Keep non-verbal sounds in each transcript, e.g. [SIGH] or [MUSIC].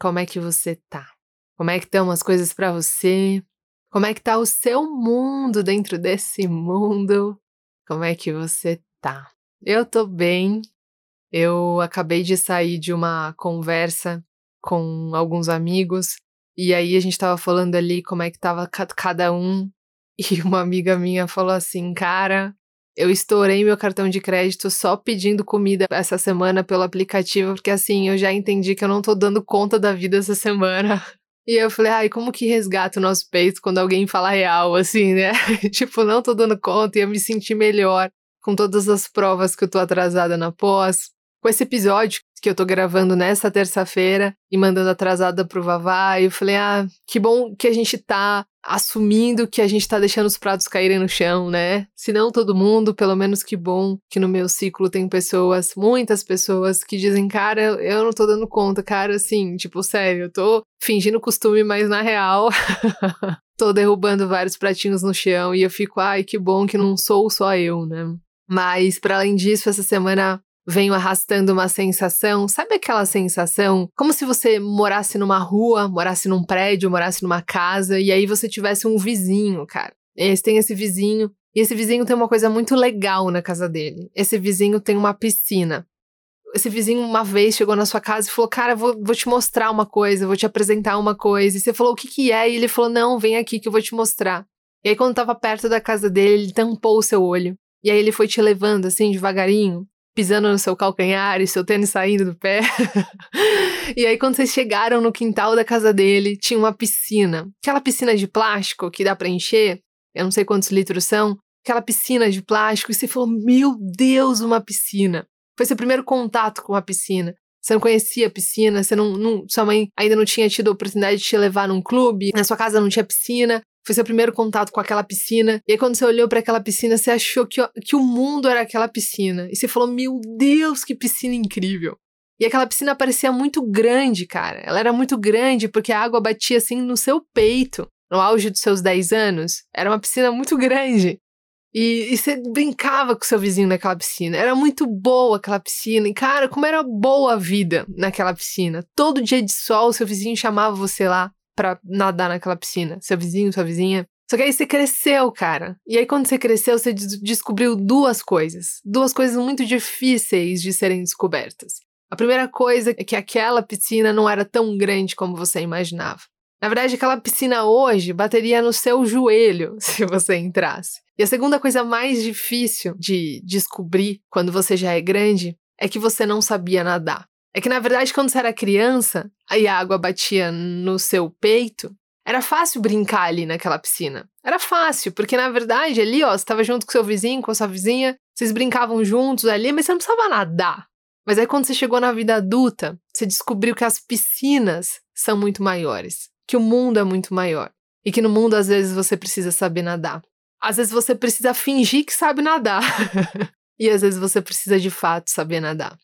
Como é que você tá? Como é que estão as coisas para você? Como é que tá o seu mundo dentro desse mundo? Como é que você tá? Eu tô bem. Eu acabei de sair de uma conversa com alguns amigos e aí a gente tava falando ali como é que tava cada um [LAUGHS] e uma amiga minha falou assim, cara, eu estourei meu cartão de crédito só pedindo comida essa semana pelo aplicativo, porque assim, eu já entendi que eu não tô dando conta da vida essa semana. E eu falei, ai, como que resgata o nosso peito quando alguém fala real, assim, né? [LAUGHS] tipo, não tô dando conta e eu me senti melhor com todas as provas que eu tô atrasada na pós. Com esse episódio que eu tô gravando nessa terça-feira e mandando atrasada pro Vavá, eu falei, ah, que bom que a gente tá assumindo que a gente tá deixando os pratos caírem no chão, né? Se não todo mundo, pelo menos que bom que no meu ciclo tem pessoas, muitas pessoas que dizem, cara, eu não tô dando conta, cara, assim, tipo, sério, eu tô fingindo costume, mas na real [LAUGHS] tô derrubando vários pratinhos no chão e eu fico, ai, que bom que não sou só eu, né? Mas para além disso, essa semana venho arrastando uma sensação, sabe aquela sensação como se você morasse numa rua, morasse num prédio, morasse numa casa e aí você tivesse um vizinho, cara. Esse tem esse vizinho e esse vizinho tem uma coisa muito legal na casa dele. Esse vizinho tem uma piscina. Esse vizinho uma vez chegou na sua casa e falou: Cara, vou, vou te mostrar uma coisa, vou te apresentar uma coisa. E você falou: O que, que é? E ele falou: Não, vem aqui que eu vou te mostrar. E aí, quando tava perto da casa dele, ele tampou o seu olho. E aí, ele foi te levando assim, devagarinho, pisando no seu calcanhar e seu tênis saindo do pé. [LAUGHS] e aí, quando vocês chegaram no quintal da casa dele, tinha uma piscina. Aquela piscina de plástico que dá pra encher, eu não sei quantos litros são, aquela piscina de plástico, e você falou: Meu Deus, uma piscina. Foi seu primeiro contato com a piscina. Você não conhecia a piscina, você não, não, sua mãe ainda não tinha tido a oportunidade de te levar num clube, na sua casa não tinha piscina, foi seu primeiro contato com aquela piscina. E aí, quando você olhou para aquela piscina, você achou que, que o mundo era aquela piscina. E você falou: Meu Deus, que piscina incrível! E aquela piscina parecia muito grande, cara. Ela era muito grande porque a água batia assim no seu peito, no auge dos seus 10 anos. Era uma piscina muito grande. E, e, você brincava com seu vizinho naquela piscina. Era muito boa aquela piscina. E, cara, como era boa a vida naquela piscina. Todo dia de sol, seu vizinho chamava você lá para nadar naquela piscina? Seu vizinho, sua vizinha? Só que aí você cresceu, cara. E aí, quando você cresceu, você descobriu duas coisas. Duas coisas muito difíceis de serem descobertas. A primeira coisa é que aquela piscina não era tão grande como você imaginava. Na verdade, aquela piscina hoje bateria no seu joelho [LAUGHS] se você entrasse. E a segunda coisa mais difícil de descobrir quando você já é grande é que você não sabia nadar. É que, na verdade, quando você era criança, aí a água batia no seu peito, era fácil brincar ali naquela piscina. Era fácil, porque na verdade ali, ó, você estava junto com seu vizinho, com a sua vizinha, vocês brincavam juntos ali, mas você não precisava nadar. Mas aí quando você chegou na vida adulta, você descobriu que as piscinas são muito maiores, que o mundo é muito maior e que no mundo às vezes você precisa saber nadar. Às vezes você precisa fingir que sabe nadar. [LAUGHS] e às vezes você precisa de fato saber nadar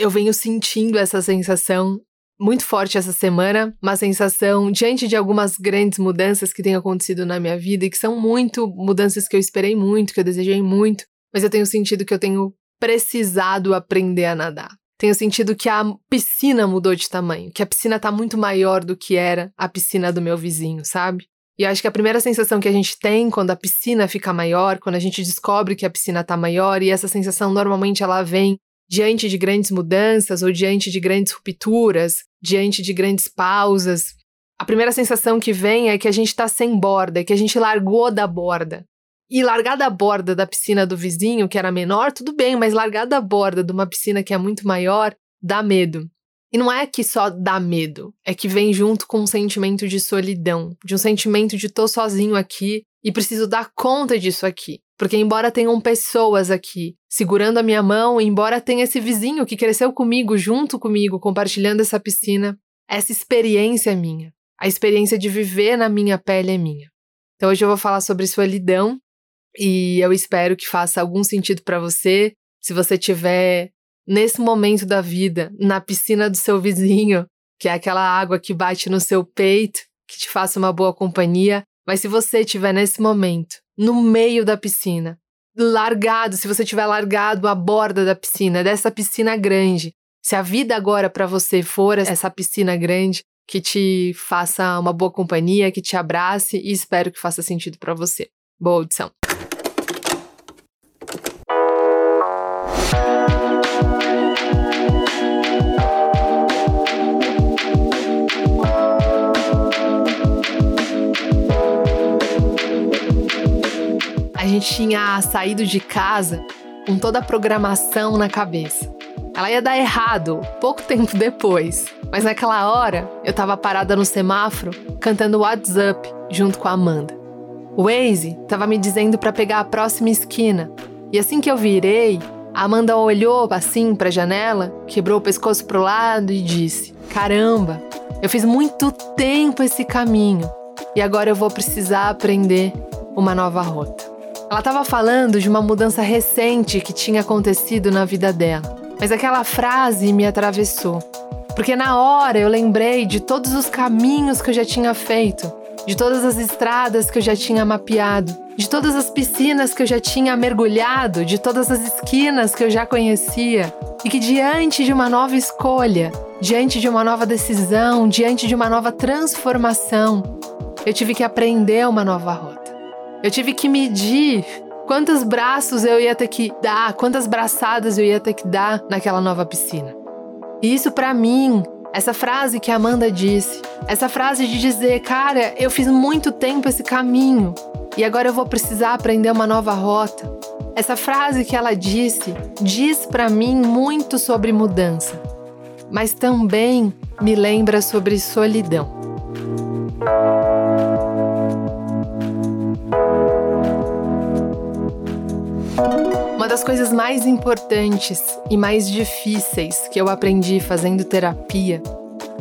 eu venho sentindo essa sensação muito forte essa semana, uma sensação diante de algumas grandes mudanças que têm acontecido na minha vida e que são muito mudanças que eu esperei muito, que eu desejei muito, mas eu tenho sentido que eu tenho precisado aprender a nadar. Tenho sentido que a piscina mudou de tamanho, que a piscina tá muito maior do que era a piscina do meu vizinho, sabe? E acho que a primeira sensação que a gente tem quando a piscina fica maior, quando a gente descobre que a piscina tá maior, e essa sensação normalmente ela vem diante de grandes mudanças ou diante de grandes rupturas, diante de grandes pausas, a primeira sensação que vem é que a gente está sem borda, que a gente largou da borda. E largar da borda da piscina do vizinho, que era menor, tudo bem, mas largar da borda de uma piscina que é muito maior, dá medo. E não é que só dá medo, é que vem junto com um sentimento de solidão, de um sentimento de tô sozinho aqui e preciso dar conta disso aqui. Porque, embora tenham pessoas aqui segurando a minha mão, embora tenha esse vizinho que cresceu comigo, junto comigo, compartilhando essa piscina, essa experiência é minha. A experiência de viver na minha pele é minha. Então hoje eu vou falar sobre solidão e eu espero que faça algum sentido para você. Se você tiver nesse momento da vida na piscina do seu vizinho, que é aquela água que bate no seu peito, que te faça uma boa companhia, mas se você estiver nesse momento no meio da piscina, largado, se você tiver largado à borda da piscina, dessa piscina grande, se a vida agora para você for essa piscina grande, que te faça uma boa companhia, que te abrace e espero que faça sentido para você. Boa audição. Gente tinha saído de casa com toda a programação na cabeça. Ela ia dar errado pouco tempo depois. Mas naquela hora, eu tava parada no semáforo, cantando WhatsApp junto com a Amanda. O Waze tava me dizendo para pegar a próxima esquina. E assim que eu virei, a Amanda olhou assim para a janela, quebrou o pescoço pro lado e disse: "Caramba, eu fiz muito tempo esse caminho e agora eu vou precisar aprender uma nova rota." Ela estava falando de uma mudança recente que tinha acontecido na vida dela. Mas aquela frase me atravessou. Porque na hora eu lembrei de todos os caminhos que eu já tinha feito, de todas as estradas que eu já tinha mapeado, de todas as piscinas que eu já tinha mergulhado, de todas as esquinas que eu já conhecia, e que diante de uma nova escolha, diante de uma nova decisão, diante de uma nova transformação, eu tive que aprender uma nova rota. Eu tive que medir quantos braços eu ia ter que dar, quantas braçadas eu ia ter que dar naquela nova piscina. E isso para mim, essa frase que a Amanda disse, essa frase de dizer, cara, eu fiz muito tempo esse caminho e agora eu vou precisar aprender uma nova rota. Essa frase que ela disse diz para mim muito sobre mudança, mas também me lembra sobre solidão. Das coisas mais importantes e mais difíceis que eu aprendi fazendo terapia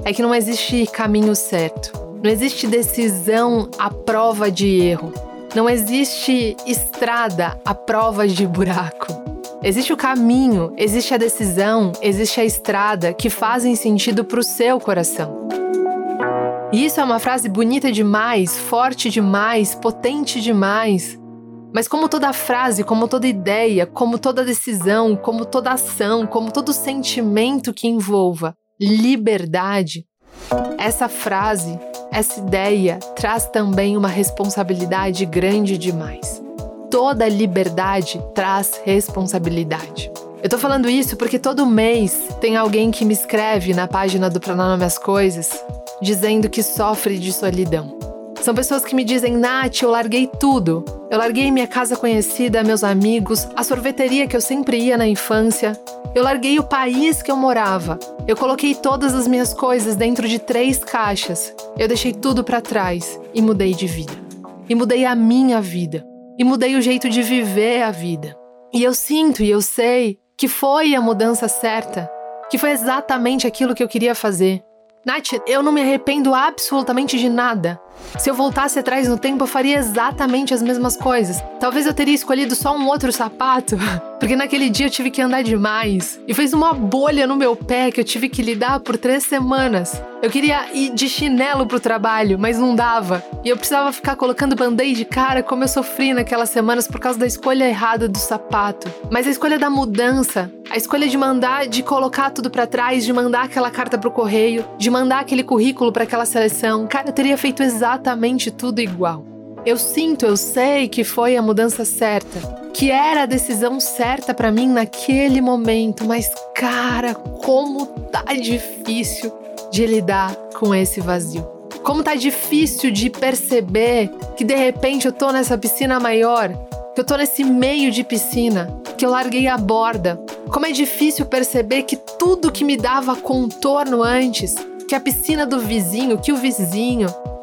é que não existe caminho certo. Não existe decisão à prova de erro. Não existe estrada à prova de buraco. Existe o caminho, existe a decisão, existe a estrada que fazem sentido para o seu coração. E isso é uma frase bonita demais, forte demais, potente demais, mas, como toda frase, como toda ideia, como toda decisão, como toda ação, como todo sentimento que envolva liberdade, essa frase, essa ideia traz também uma responsabilidade grande demais. Toda liberdade traz responsabilidade. Eu tô falando isso porque todo mês tem alguém que me escreve na página do Pronome as Coisas dizendo que sofre de solidão. São pessoas que me dizem, Nath, eu larguei tudo. Eu larguei minha casa conhecida, meus amigos, a sorveteria que eu sempre ia na infância. Eu larguei o país que eu morava. Eu coloquei todas as minhas coisas dentro de três caixas. Eu deixei tudo para trás e mudei de vida. E mudei a minha vida. E mudei o jeito de viver a vida. E eu sinto e eu sei que foi a mudança certa, que foi exatamente aquilo que eu queria fazer. Nath, eu não me arrependo absolutamente de nada. Se eu voltasse atrás no tempo, eu faria exatamente as mesmas coisas. Talvez eu teria escolhido só um outro sapato, [LAUGHS] porque naquele dia eu tive que andar demais. E fez uma bolha no meu pé que eu tive que lidar por três semanas. Eu queria ir de chinelo pro trabalho, mas não dava. E eu precisava ficar colocando band-aid cara, como eu sofri naquelas semanas por causa da escolha errada do sapato. Mas a escolha da mudança, a escolha de mandar, de colocar tudo para trás, de mandar aquela carta pro correio, de mandar aquele currículo para aquela seleção, cara, eu teria feito exatamente exatamente tudo igual. Eu sinto, eu sei que foi a mudança certa, que era a decisão certa para mim naquele momento, mas cara, como tá difícil de lidar com esse vazio. Como tá difícil de perceber que de repente eu tô nessa piscina maior, que eu tô nesse meio de piscina, que eu larguei a borda. Como é difícil perceber que tudo que me dava contorno antes, que a piscina do vizinho, que o vizinho,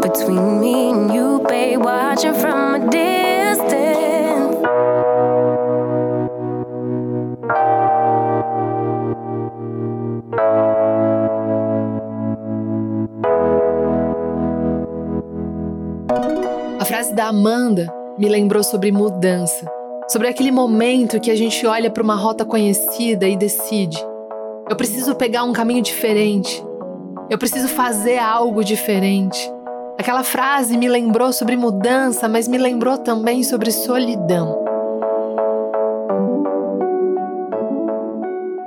between me and you, babe, watching from a distance. A frase da Amanda me lembrou sobre mudança, sobre aquele momento que a gente olha para uma rota conhecida e decide: eu preciso pegar um caminho diferente, eu preciso fazer algo diferente. Aquela frase me lembrou sobre mudança, mas me lembrou também sobre solidão.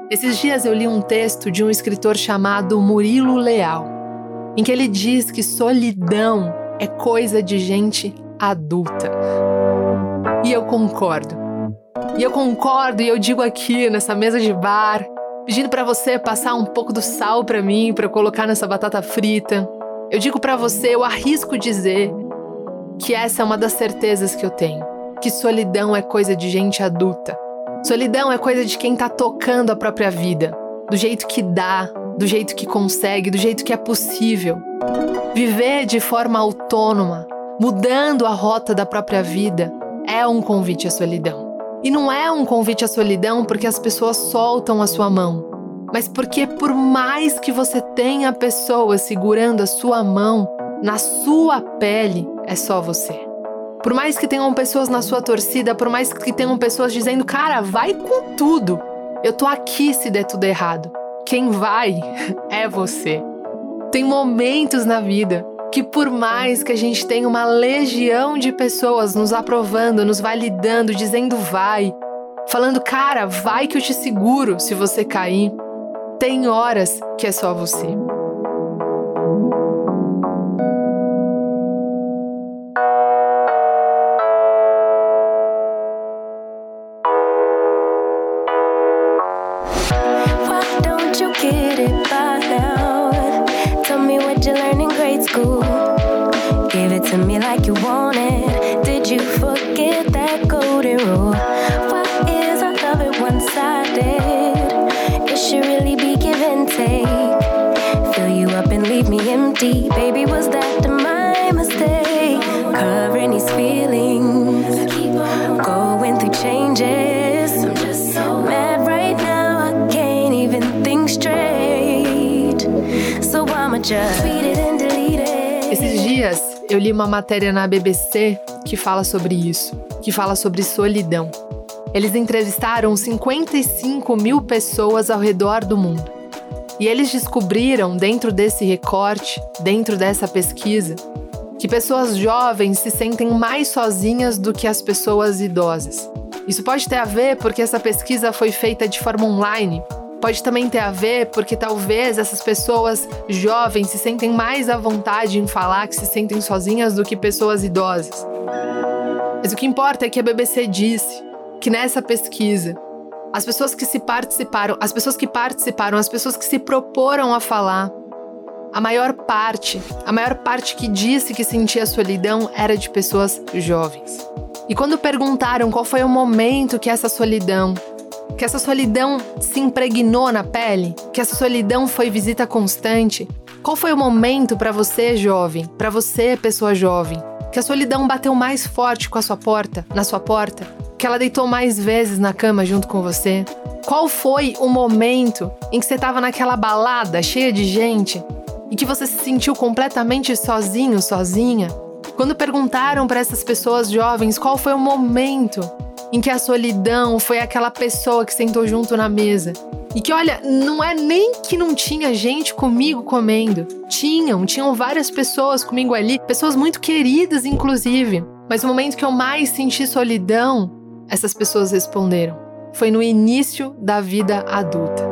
Esses dias eu li um texto de um escritor chamado Murilo Leal, em que ele diz que solidão é coisa de gente adulta. E eu concordo. E eu concordo e eu digo aqui nessa mesa de bar, pedindo para você passar um pouco do sal para mim, para eu colocar nessa batata frita. Eu digo para você, eu arrisco dizer que essa é uma das certezas que eu tenho, que solidão é coisa de gente adulta. Solidão é coisa de quem tá tocando a própria vida, do jeito que dá, do jeito que consegue, do jeito que é possível. Viver de forma autônoma, mudando a rota da própria vida, é um convite à solidão. E não é um convite à solidão porque as pessoas soltam a sua mão, mas porque por mais que você tenha pessoas segurando a sua mão, na sua pele é só você. Por mais que tenham pessoas na sua torcida, por mais que tenham pessoas dizendo, cara, vai com tudo. Eu tô aqui se der tudo errado. Quem vai [LAUGHS] é você. Tem momentos na vida que, por mais que a gente tenha uma legião de pessoas nos aprovando, nos validando, dizendo vai, falando, cara, vai que eu te seguro se você cair, tem horas que é só você. To me like you want it. Did you forget that golden rule? Why is our love it one sided? It should really be give and take. Fill you up and leave me empty. Baby, was that my mistake? Covering these feelings. Going through changes. I'm just so mad right now. I can't even think straight. So I'ma just it eu li uma matéria na BBC que fala sobre isso, que fala sobre solidão. Eles entrevistaram 55 mil pessoas ao redor do mundo. E eles descobriram, dentro desse recorte, dentro dessa pesquisa, que pessoas jovens se sentem mais sozinhas do que as pessoas idosas. Isso pode ter a ver porque essa pesquisa foi feita de forma online. Pode também ter a ver porque talvez essas pessoas jovens se sentem mais à vontade em falar que se sentem sozinhas do que pessoas idosas. Mas o que importa é que a BBC disse que nessa pesquisa, as pessoas que se participaram, as pessoas que participaram, as pessoas que se proporam a falar, a maior parte, a maior parte que disse que sentia solidão era de pessoas jovens. E quando perguntaram qual foi o momento que essa solidão, que essa solidão se impregnou na pele, que essa solidão foi visita constante, qual foi o momento para você, jovem, para você, pessoa jovem, que a solidão bateu mais forte com a sua porta, na sua porta, que ela deitou mais vezes na cama junto com você? Qual foi o momento em que você estava naquela balada cheia de gente e que você se sentiu completamente sozinho, sozinha? Quando perguntaram para essas pessoas jovens qual foi o momento em que a solidão foi aquela pessoa que sentou junto na mesa e que, olha, não é nem que não tinha gente comigo comendo. Tinham, tinham várias pessoas comigo ali, pessoas muito queridas, inclusive. Mas o momento que eu mais senti solidão, essas pessoas responderam, foi no início da vida adulta.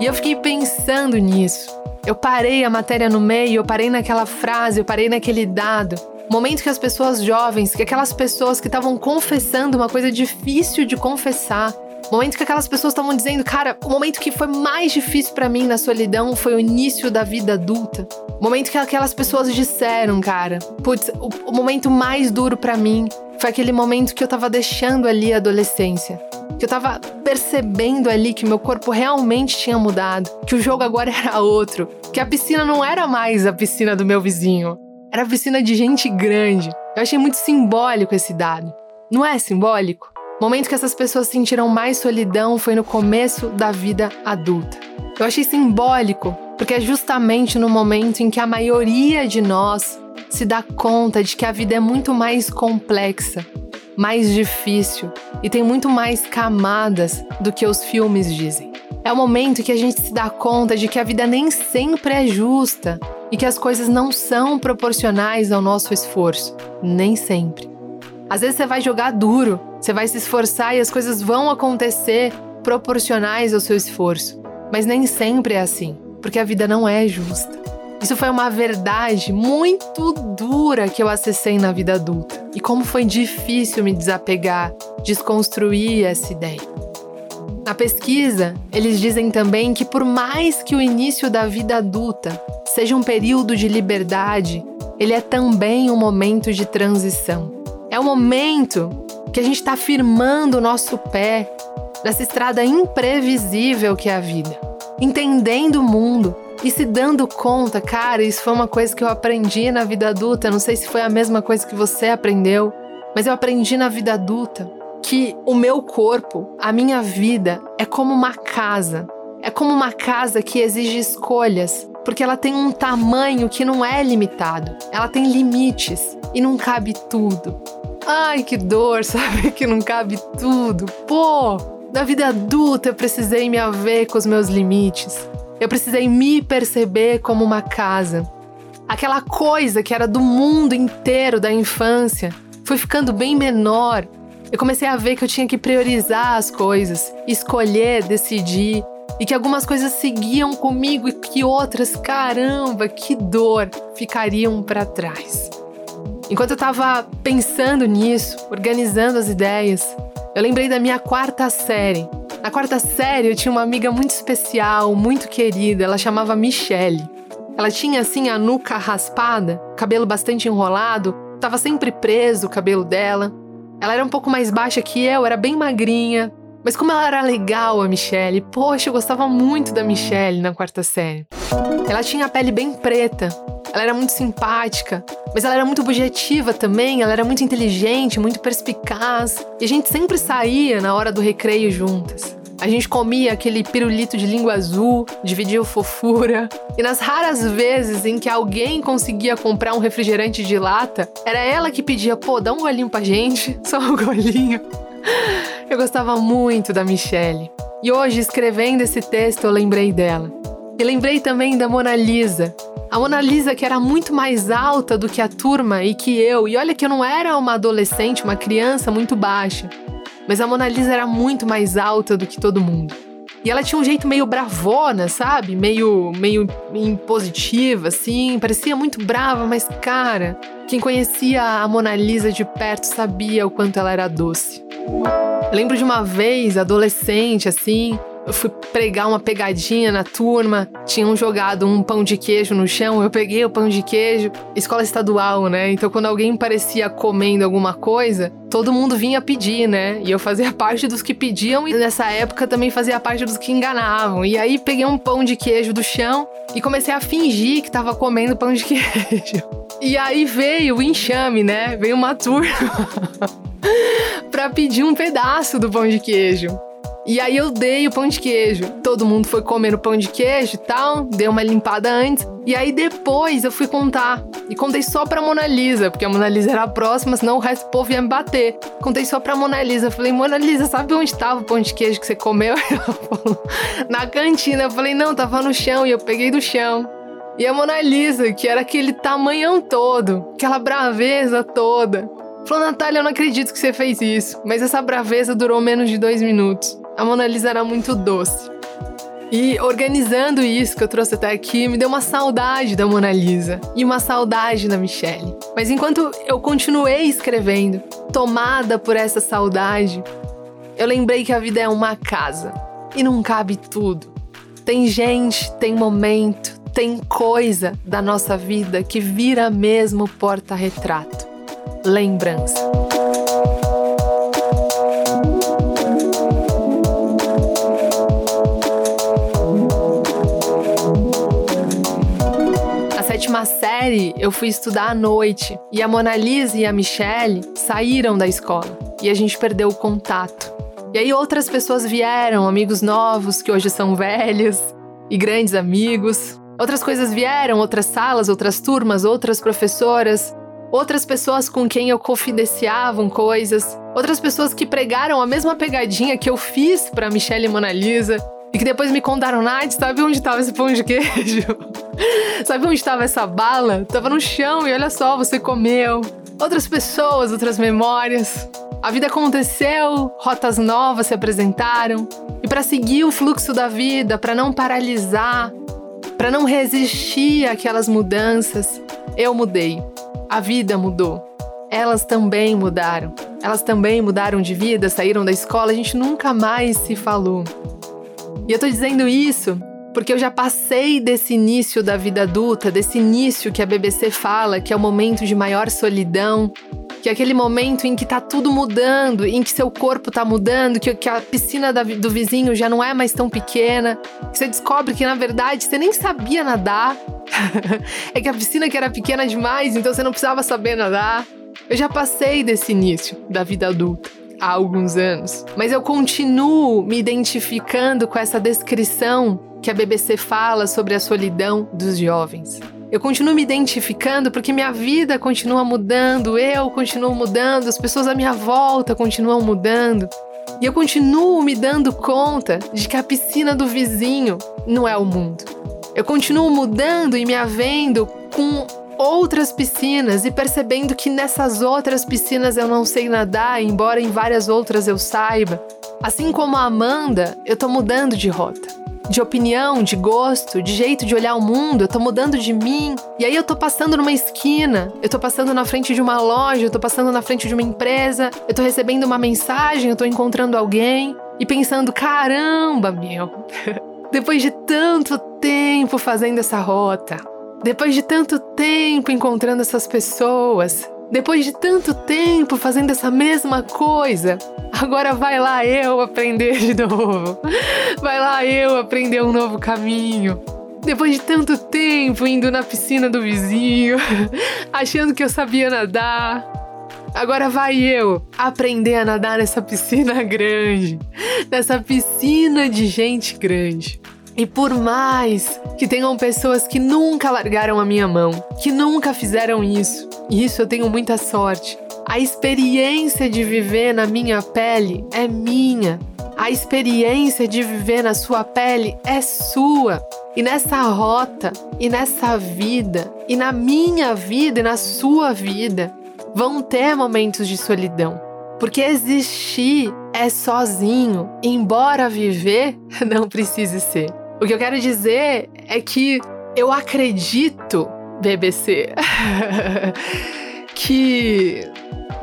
E eu fiquei pensando nisso. Eu parei a matéria no meio, eu parei naquela frase, eu parei naquele dado. Momento que as pessoas jovens, que aquelas pessoas que estavam confessando uma coisa difícil de confessar, Momento que aquelas pessoas estavam dizendo, cara, o momento que foi mais difícil para mim na solidão foi o início da vida adulta. Momento que aquelas pessoas disseram, cara, putz, o, o momento mais duro para mim foi aquele momento que eu tava deixando ali a adolescência. Que eu tava percebendo ali que meu corpo realmente tinha mudado, que o jogo agora [LAUGHS] era outro, que a piscina não era mais a piscina do meu vizinho, era piscina de gente grande. Eu achei muito simbólico esse dado. Não é simbólico? O momento que essas pessoas sentiram mais solidão foi no começo da vida adulta. Eu achei simbólico, porque é justamente no momento em que a maioria de nós se dá conta de que a vida é muito mais complexa, mais difícil e tem muito mais camadas do que os filmes dizem. É o momento que a gente se dá conta de que a vida nem sempre é justa e que as coisas não são proporcionais ao nosso esforço, nem sempre. Às vezes você vai jogar duro, você vai se esforçar e as coisas vão acontecer proporcionais ao seu esforço. Mas nem sempre é assim, porque a vida não é justa. Isso foi uma verdade muito dura que eu acessei na vida adulta. E como foi difícil me desapegar, desconstruir essa ideia. Na pesquisa, eles dizem também que por mais que o início da vida adulta seja um período de liberdade, ele é também um momento de transição. É o momento que a gente está firmando o nosso pé nessa estrada imprevisível que é a vida, entendendo o mundo e se dando conta, cara, isso foi uma coisa que eu aprendi na vida adulta. Não sei se foi a mesma coisa que você aprendeu, mas eu aprendi na vida adulta que o meu corpo, a minha vida, é como uma casa. É como uma casa que exige escolhas, porque ela tem um tamanho que não é limitado. Ela tem limites e não cabe tudo. Ai, que dor, [LAUGHS] sabe que não cabe tudo. Pô, na vida adulta eu precisei me haver com os meus limites. Eu precisei me perceber como uma casa. Aquela coisa que era do mundo inteiro da infância foi ficando bem menor. Eu comecei a ver que eu tinha que priorizar as coisas, escolher, decidir, e que algumas coisas seguiam comigo e que outras, caramba, que dor, ficariam para trás. Enquanto eu estava pensando nisso, organizando as ideias, eu lembrei da minha quarta série. Na quarta série eu tinha uma amiga muito especial, muito querida, ela chamava Michelle. Ela tinha assim a nuca raspada, cabelo bastante enrolado, estava sempre preso o cabelo dela. Ela era um pouco mais baixa que eu, era bem magrinha, mas como ela era legal, a Michelle, poxa, eu gostava muito da Michelle na quarta série. Ela tinha a pele bem preta, ela era muito simpática, mas ela era muito objetiva também, ela era muito inteligente, muito perspicaz. E a gente sempre saía na hora do recreio juntas. A gente comia aquele pirulito de língua azul, dividia o fofura. E nas raras vezes em que alguém conseguia comprar um refrigerante de lata, era ela que pedia: pô, dá um golinho pra gente, [LAUGHS] só um golinho. Eu gostava muito da Michelle. E hoje, escrevendo esse texto, eu lembrei dela. E lembrei também da Mona Lisa. A Mona Lisa, que era muito mais alta do que a turma e que eu, e olha que eu não era uma adolescente, uma criança muito baixa, mas a Mona Lisa era muito mais alta do que todo mundo. E ela tinha um jeito meio bravona, sabe? Meio, meio impositiva, assim. Parecia muito brava, mas, cara, quem conhecia a Mona Lisa de perto sabia o quanto ela era doce. Lembro de uma vez, adolescente, assim, eu fui pregar uma pegadinha na turma, tinham jogado um pão de queijo no chão, eu peguei o pão de queijo, escola estadual, né? Então quando alguém parecia comendo alguma coisa, todo mundo vinha pedir, né? E eu fazia [LAUGHS] parte dos que pediam e nessa época também fazia parte dos que enganavam. E aí peguei um pão de queijo do chão e comecei a fingir que tava comendo pão de [LAUGHS] queijo. E aí veio o enxame, né? Veio uma turma [LAUGHS] para pedir um pedaço do pão de queijo. E aí eu dei o pão de queijo. Todo mundo foi comendo pão de queijo e tal, dei uma limpada antes. E aí depois eu fui contar. E contei só pra Mona Lisa, porque a Mona Lisa era a próxima, senão o resto do povo ia me bater. Contei só pra Mona Lisa. Falei, Mona Lisa, sabe onde tava o pão de queijo que você comeu? [LAUGHS] Ela falou, na cantina. Eu falei, não, tava no chão. E eu peguei do chão. E a Mona Lisa, que era aquele tamanhão todo, aquela braveza toda. Falou, Natália, eu não acredito que você fez isso. Mas essa braveza durou menos de dois minutos a Mona Lisa era muito doce. E organizando isso que eu trouxe até aqui, me deu uma saudade da Mona Lisa e uma saudade da Michelle. Mas enquanto eu continuei escrevendo, tomada por essa saudade, eu lembrei que a vida é uma casa e não cabe tudo. Tem gente, tem momento, tem coisa da nossa vida que vira mesmo porta-retrato. Lembrança. Na sétima série, eu fui estudar à noite e a Mona Lisa e a Michelle saíram da escola e a gente perdeu o contato. E aí outras pessoas vieram, amigos novos que hoje são velhos e grandes amigos. Outras coisas vieram, outras salas, outras turmas, outras professoras, outras pessoas com quem eu confidenciavam coisas, outras pessoas que pregaram a mesma pegadinha que eu fiz para Michelle e Mona Lisa e que depois me contaram, Nath, sabe onde estava esse pão de queijo? [LAUGHS] sabe onde estava essa bala? Tava no chão e olha só, você comeu. Outras pessoas, outras memórias. A vida aconteceu, rotas novas se apresentaram, e para seguir o fluxo da vida, para não paralisar, para não resistir àquelas mudanças, eu mudei. A vida mudou. Elas também mudaram. Elas também mudaram de vida, saíram da escola, a gente nunca mais se falou. E eu tô dizendo isso porque eu já passei desse início da vida adulta, desse início que a BBC fala, que é o momento de maior solidão, que é aquele momento em que tá tudo mudando, em que seu corpo tá mudando, que, que a piscina da, do vizinho já não é mais tão pequena, que você descobre que na verdade você nem sabia nadar. [LAUGHS] é que a piscina que era pequena demais, então você não precisava saber nadar. Eu já passei desse início da vida adulta há alguns anos, mas eu continuo me identificando com essa descrição que a BBC fala sobre a solidão dos jovens. Eu continuo me identificando porque minha vida continua mudando, eu continuo mudando, as pessoas à minha volta continuam mudando. E eu continuo me dando conta de que a piscina do vizinho não é o mundo. Eu continuo mudando e me havendo com outras piscinas e percebendo que nessas outras piscinas eu não sei nadar, embora em várias outras eu saiba. Assim como a Amanda, eu tô mudando de rota de opinião, de gosto, de jeito de olhar o mundo, eu tô mudando de mim. E aí eu tô passando numa esquina, eu tô passando na frente de uma loja, eu tô passando na frente de uma empresa, eu tô recebendo uma mensagem, eu tô encontrando alguém e pensando: caramba, meu, [LAUGHS] depois de tanto tempo fazendo essa rota, depois de tanto tempo encontrando essas pessoas, depois de tanto tempo fazendo essa mesma coisa, agora vai lá eu aprender de novo. Vai lá eu aprender um novo caminho. Depois de tanto tempo indo na piscina do vizinho, [LAUGHS] achando que eu sabia nadar, agora vai eu aprender a nadar nessa piscina [LAUGHS] grande, nessa piscina de gente grande. E por mais que tenham pessoas que nunca largaram a minha mão, que nunca fizeram isso, e isso eu tenho muita sorte, a experiência de viver na minha pele é minha. A experiência de viver na sua pele é sua. E nessa rota, e nessa vida, e na minha vida, e na sua vida, vão ter momentos de solidão. Porque existir é sozinho, embora viver [LAUGHS] não precise ser. O que eu quero dizer é que eu acredito, BBC, [LAUGHS] que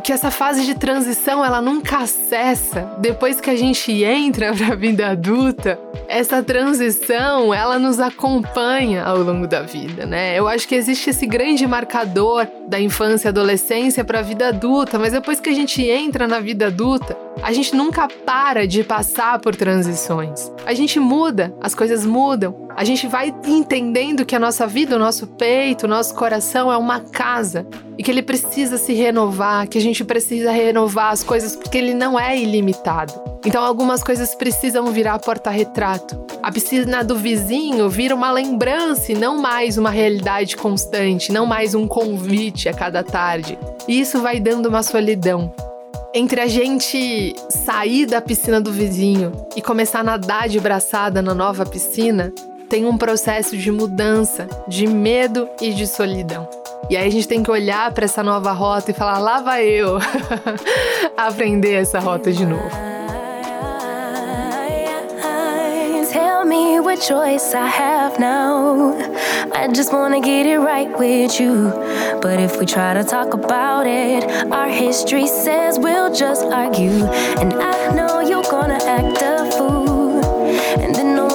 que essa fase de transição ela nunca cessa. Depois que a gente entra para a vida adulta, essa transição ela nos acompanha ao longo da vida, né? Eu acho que existe esse grande marcador da infância e adolescência para a vida adulta, mas depois que a gente entra na vida adulta, a gente nunca para de passar por transições. A gente muda, as coisas mudam. A gente vai entendendo que a nossa vida, o nosso peito, o nosso coração é uma casa e que ele precisa se renovar, que a gente precisa renovar as coisas porque ele não é ilimitado. Então algumas coisas precisam virar porta-retrato. A piscina do vizinho vira uma lembrança e não mais uma realidade constante, não mais um convite a cada tarde. E isso vai dando uma solidão. Entre a gente sair da piscina do vizinho e começar a nadar de braçada na nova piscina, tem um processo de mudança, de medo e de solidão. E aí a gente tem que olhar para essa nova rota e falar: lá vai eu [LAUGHS] aprender essa rota de novo. What choice I have now. I just wanna get it right with you. But if we try to talk about it, our history says we'll just argue. And I know you're gonna act a fool. And then no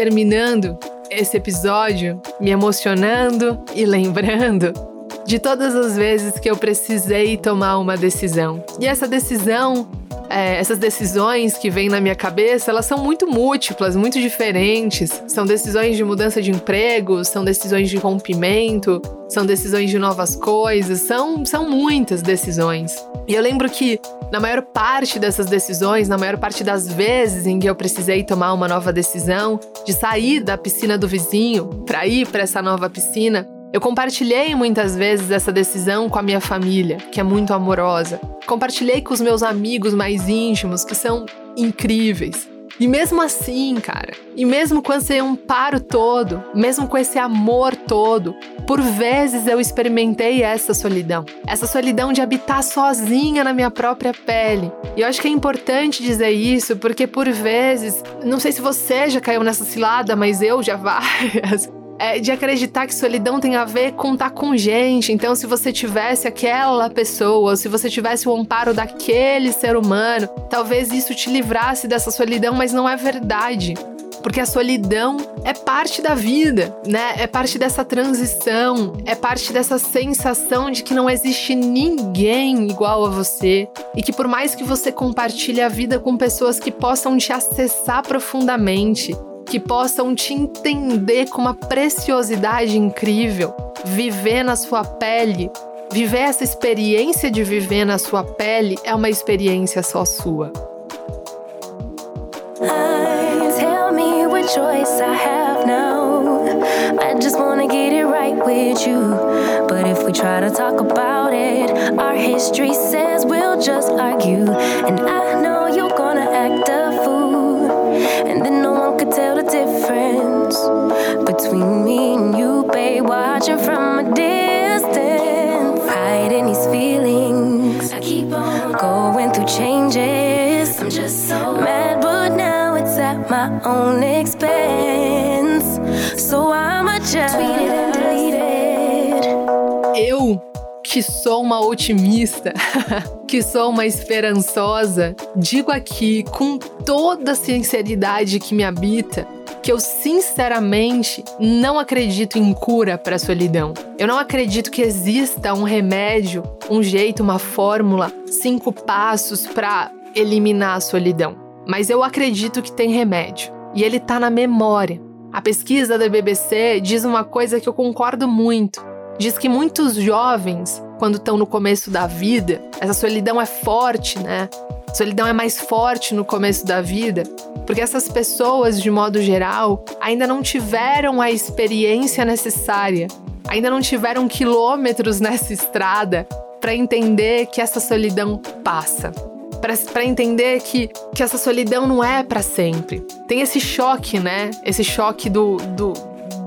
terminando esse episódio me emocionando e lembrando de todas as vezes que eu precisei tomar uma decisão. E essa decisão, é, essas decisões que vêm na minha cabeça, elas são muito múltiplas, muito diferentes. São decisões de mudança de emprego, são decisões de rompimento, são decisões de novas coisas, são, são muitas decisões. E eu lembro que na maior parte dessas decisões, na maior parte das vezes em que eu precisei tomar uma nova decisão, de sair da piscina do vizinho para ir para essa nova piscina, eu compartilhei muitas vezes essa decisão com a minha família, que é muito amorosa. Compartilhei com os meus amigos mais íntimos, que são incríveis. E mesmo assim, cara, e mesmo com esse amparo todo, mesmo com esse amor todo, por vezes eu experimentei essa solidão. Essa solidão de habitar sozinha na minha própria pele. E eu acho que é importante dizer isso, porque por vezes, não sei se você já caiu nessa cilada, mas eu já [LAUGHS] várias é, de acreditar que solidão tem a ver com estar com gente. Então, se você tivesse aquela pessoa, se você tivesse o amparo daquele ser humano, talvez isso te livrasse dessa solidão, mas não é verdade. Porque a solidão é parte da vida, né? É parte dessa transição, é parte dessa sensação de que não existe ninguém igual a você e que por mais que você compartilhe a vida com pessoas que possam te acessar profundamente, que possam te entender com uma preciosidade incrível, viver na sua pele. Viver essa experiência de viver na sua pele é uma experiência só sua. What choice I have now. I just wanna get it right with you. But if we try to talk about it, our history says we'll just argue. And I know you're gonna act a fool. And then no one could tell the difference between me and you, babe. Watching from a distance, hiding these feelings. I keep on going through changes. I'm just so mad, own expense. So just. Eu, que sou uma otimista, [LAUGHS] que sou uma esperançosa, digo aqui com toda a sinceridade que me habita que eu sinceramente não acredito em cura para a solidão. Eu não acredito que exista um remédio, um jeito, uma fórmula, cinco passos para eliminar a solidão. Mas eu acredito que tem remédio e ele tá na memória. A pesquisa da BBC diz uma coisa que eu concordo muito. Diz que muitos jovens, quando estão no começo da vida, essa solidão é forte, né? A solidão é mais forte no começo da vida, porque essas pessoas, de modo geral, ainda não tiveram a experiência necessária, ainda não tiveram quilômetros nessa estrada para entender que essa solidão passa. Para entender que, que essa solidão não é para sempre. Tem esse choque, né? Esse choque do, do,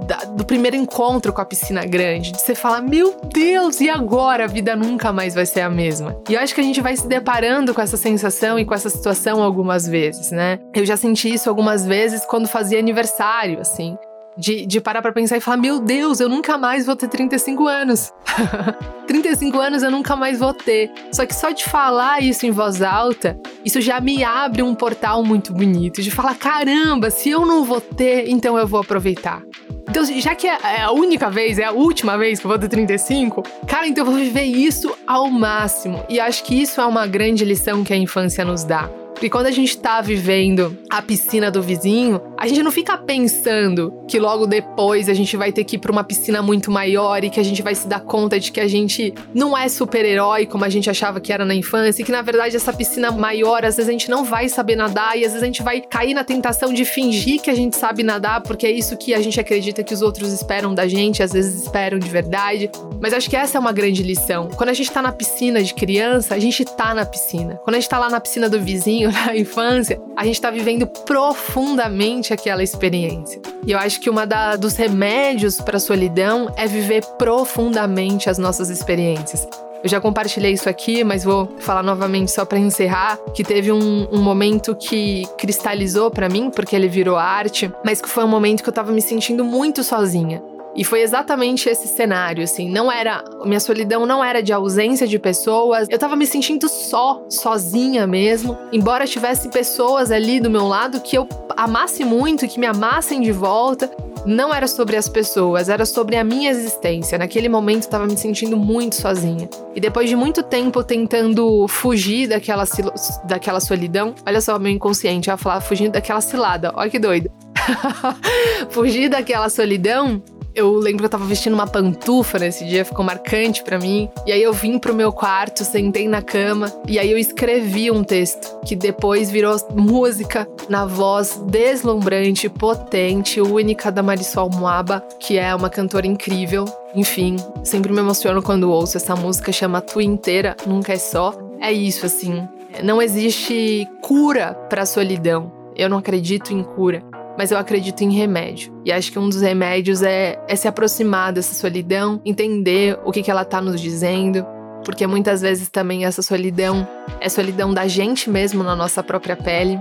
da- do primeiro encontro com a piscina grande, de você falar, meu Deus, e agora a vida nunca mais vai ser a mesma. E eu acho que a gente vai se deparando com essa sensação e com essa situação algumas vezes, né? Eu já senti isso algumas vezes quando fazia aniversário, assim. De, de parar pra pensar e falar: Meu Deus, eu nunca mais vou ter 35 anos. [LAUGHS] 35 anos eu nunca mais vou ter. Só que só de falar isso em voz alta, isso já me abre um portal muito bonito. De falar: caramba, se eu não vou ter, então eu vou aproveitar. Então, já que é, é a única vez, é a última vez que eu vou ter 35, cara, então eu vou viver isso ao máximo. E acho que isso é uma grande lição que a infância nos dá. Porque quando a gente tá vivendo a piscina do vizinho, a gente não fica pensando que logo depois a gente vai ter que ir pra uma piscina muito maior e que a gente vai se dar conta de que a gente não é super-herói como a gente achava que era na infância e que na verdade essa piscina maior, às vezes a gente não vai saber nadar e às vezes a gente vai cair na tentação de fingir que a gente sabe nadar porque é isso que a gente acredita que os outros esperam da gente, às vezes esperam de verdade. Mas acho que essa é uma grande lição. Quando a gente tá na piscina de criança, a gente tá na piscina. Quando a gente tá lá na piscina do vizinho, [LAUGHS] na infância, a gente tá vivendo profundamente aquela experiência. E eu acho que uma da, dos remédios para solidão é viver profundamente as nossas experiências. Eu já compartilhei isso aqui, mas vou falar novamente só para encerrar, que teve um, um momento que cristalizou para mim, porque ele virou arte, mas que foi um momento que eu tava me sentindo muito sozinha. E foi exatamente esse cenário, assim, não era, minha solidão não era de ausência de pessoas, eu tava me sentindo só, sozinha mesmo, embora tivesse pessoas ali do meu lado que eu amasse muito, que me amassem de volta, não era sobre as pessoas, era sobre a minha existência. Naquele momento eu tava me sentindo muito sozinha. E depois de muito tempo tentando fugir daquela, daquela solidão, olha só, meu inconsciente, ia falar fugindo daquela cilada, olha que doido. [LAUGHS] fugir daquela solidão, eu lembro que eu tava vestindo uma pantufa nesse dia, ficou marcante para mim. E aí eu vim pro meu quarto, sentei na cama e aí eu escrevi um texto que depois virou música na voz deslumbrante, potente, única da Marisol Moaba, que é uma cantora incrível. Enfim, sempre me emociono quando ouço essa música, chama Tua Inteira, Nunca é Só. É isso, assim. Não existe cura pra solidão. Eu não acredito em cura mas eu acredito em remédio. E acho que um dos remédios é, é se aproximar dessa solidão, entender o que, que ela tá nos dizendo, porque muitas vezes também essa solidão é solidão da gente mesmo na nossa própria pele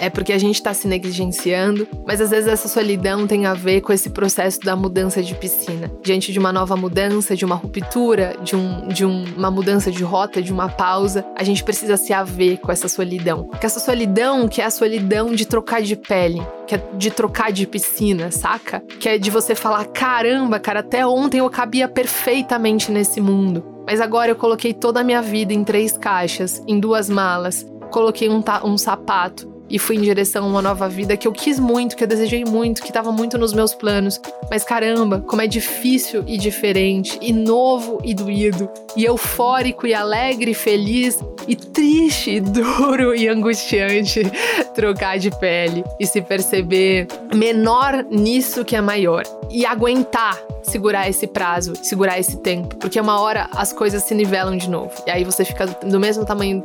é porque a gente está se negligenciando, mas às vezes essa solidão tem a ver com esse processo da mudança de piscina. Diante de uma nova mudança, de uma ruptura, de, um, de um, uma mudança de rota, de uma pausa, a gente precisa se haver com essa solidão. Porque essa solidão que é a solidão de trocar de pele, que é de trocar de piscina, saca? Que é de você falar: caramba, cara, até ontem eu cabia perfeitamente nesse mundo. Mas agora eu coloquei toda a minha vida em três caixas, em duas malas, coloquei um, um sapato, e fui em direção a uma nova vida que eu quis muito, que eu desejei muito, que estava muito nos meus planos. Mas caramba, como é difícil e diferente, e novo e doído, e eufórico e alegre e feliz, e triste, e [LAUGHS] duro e angustiante [LAUGHS] trocar de pele e se perceber menor nisso que é maior. E aguentar segurar esse prazo, segurar esse tempo, porque uma hora as coisas se nivelam de novo. E aí você fica do mesmo tamanho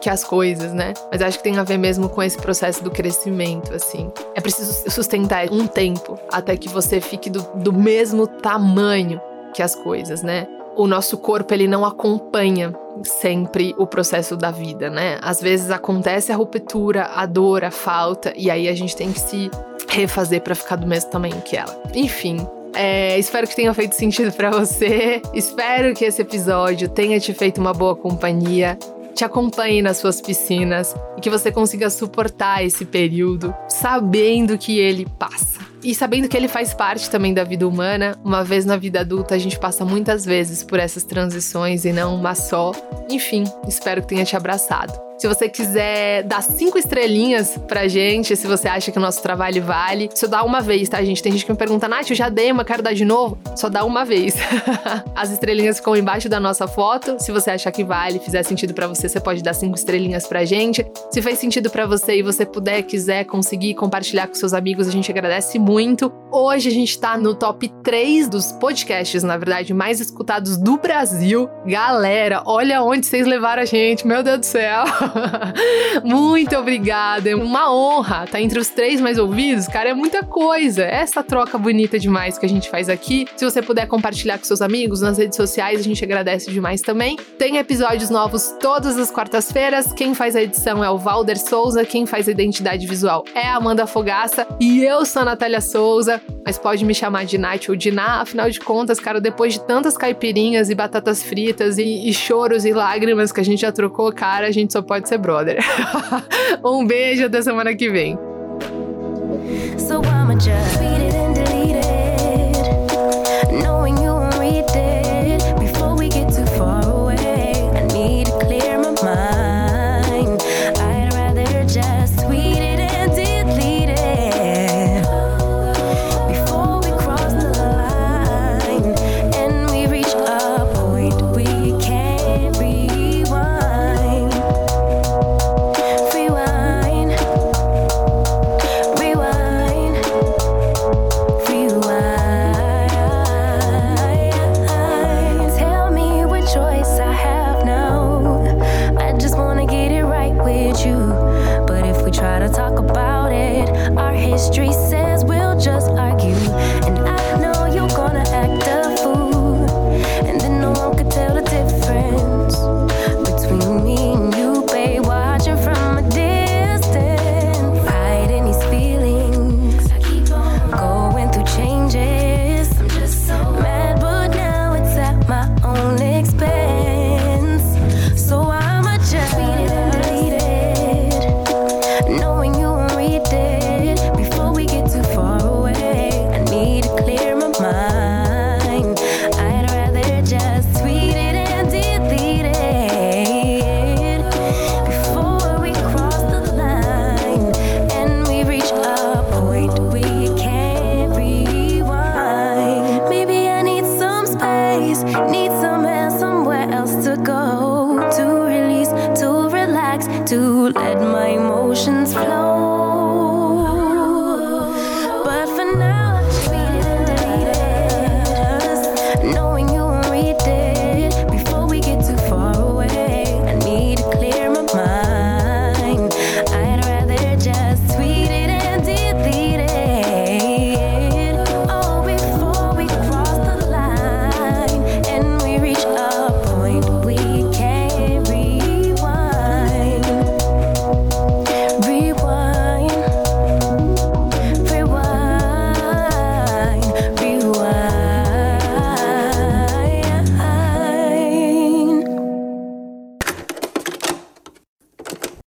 que as coisas, né? Mas acho que tem a ver mesmo com esse processo do crescimento, assim. É preciso sustentar um tempo até que você fique do, do mesmo tamanho que as coisas, né? O nosso corpo ele não acompanha sempre o processo da vida, né? Às vezes acontece a ruptura, a dor, a falta, e aí a gente tem que se refazer para ficar do mesmo tamanho que ela. Enfim, é, espero que tenha feito sentido para você. Espero que esse episódio tenha te feito uma boa companhia te acompanhe nas suas piscinas e que você consiga suportar esse período sabendo que ele passa. E sabendo que ele faz parte também da vida humana, uma vez na vida adulta a gente passa muitas vezes por essas transições e não uma só. Enfim, espero que tenha te abraçado. Se você quiser dar cinco estrelinhas pra gente, se você acha que o nosso trabalho vale, só dá uma vez, tá, gente? Tem gente que me pergunta, Nath, eu já dei, mas quero dar de novo. Só dá uma vez. [LAUGHS] As estrelinhas ficam embaixo da nossa foto. Se você achar que vale, fizer sentido para você, você pode dar cinco estrelinhas pra gente. Se fez sentido para você e você puder, quiser conseguir compartilhar com seus amigos, a gente agradece muito. Hoje a gente tá no top 3 dos podcasts, na verdade, mais escutados do Brasil. Galera, olha onde vocês levaram a gente, meu Deus do céu. [LAUGHS] Muito obrigada. É uma honra estar tá entre os três mais ouvidos, cara. É muita coisa. Essa troca bonita demais que a gente faz aqui. Se você puder compartilhar com seus amigos nas redes sociais, a gente agradece demais também. Tem episódios novos todas as quartas-feiras. Quem faz a edição é o Valder Souza. Quem faz a identidade visual é a Amanda Fogaça. E eu sou a Natália Souza. Mas pode me chamar de Nath ou de Ná. Afinal de contas, cara, depois de tantas caipirinhas e batatas fritas e, e choros e lágrimas que a gente já trocou, cara, a gente só pode pode ser brother. [LAUGHS] um beijo até semana que vem. So